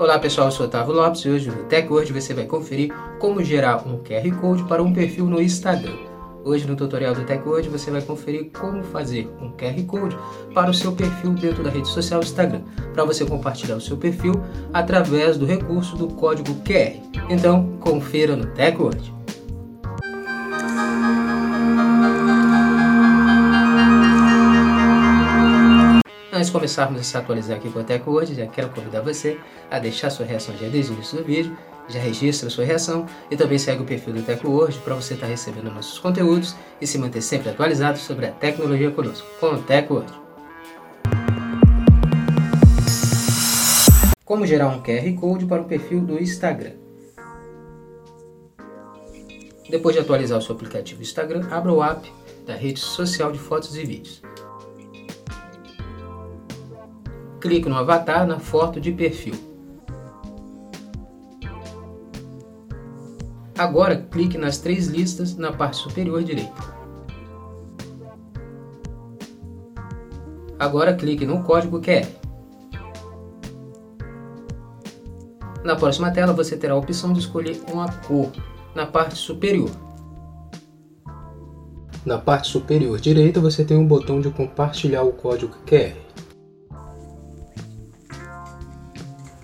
Olá pessoal, eu sou Otávio Lopes e hoje no TechWord você vai conferir como gerar um QR Code para um perfil no Instagram. Hoje no tutorial do TechWord você vai conferir como fazer um QR Code para o seu perfil dentro da rede social Instagram, para você compartilhar o seu perfil através do recurso do código QR. Então, confira no TechWord. Antes de começarmos a se atualizar aqui com o Teco hoje, já quero convidar você a deixar sua reação já desde o início do vídeo, já registra sua reação e também segue o perfil do Teco hoje para você estar recebendo nossos conteúdos e se manter sempre atualizado sobre a tecnologia conosco, com o hoje. Como gerar um QR Code para o perfil do Instagram? Depois de atualizar o seu aplicativo Instagram, abra o app da rede social de fotos e vídeos. Clique no avatar na foto de perfil. Agora clique nas três listas na parte superior direita. Agora clique no código QR. Na próxima tela você terá a opção de escolher uma cor na parte superior. Na parte superior direita você tem um botão de compartilhar o código QR.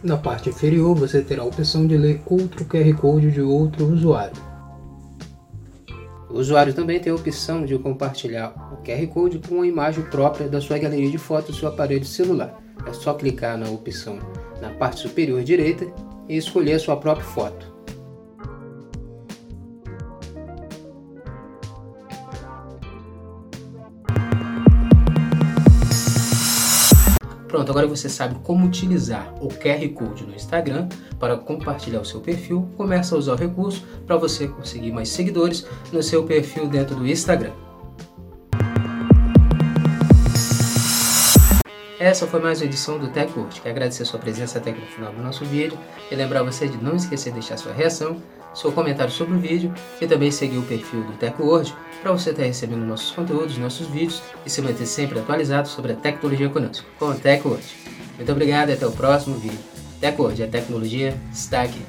Na parte inferior você terá a opção de ler outro QR Code de outro usuário. O usuário também tem a opção de compartilhar o QR Code com uma imagem própria da sua galeria de fotos do seu aparelho celular. É só clicar na opção na parte superior direita e escolher a sua própria foto. Pronto, agora você sabe como utilizar o QR Code no Instagram para compartilhar o seu perfil. Começa a usar o recurso para você conseguir mais seguidores no seu perfil dentro do Instagram. Essa foi mais uma edição do TechWord. Quero agradecer sua presença até aqui no final do nosso vídeo e lembrar você de não esquecer de deixar sua reação, seu comentário sobre o vídeo e também seguir o perfil do TechWord para você estar recebendo nossos conteúdos, nossos vídeos e se manter sempre atualizado sobre a tecnologia conosco, com o TechWord. Muito obrigado e até o próximo vídeo. TechWord, a tecnologia está aqui.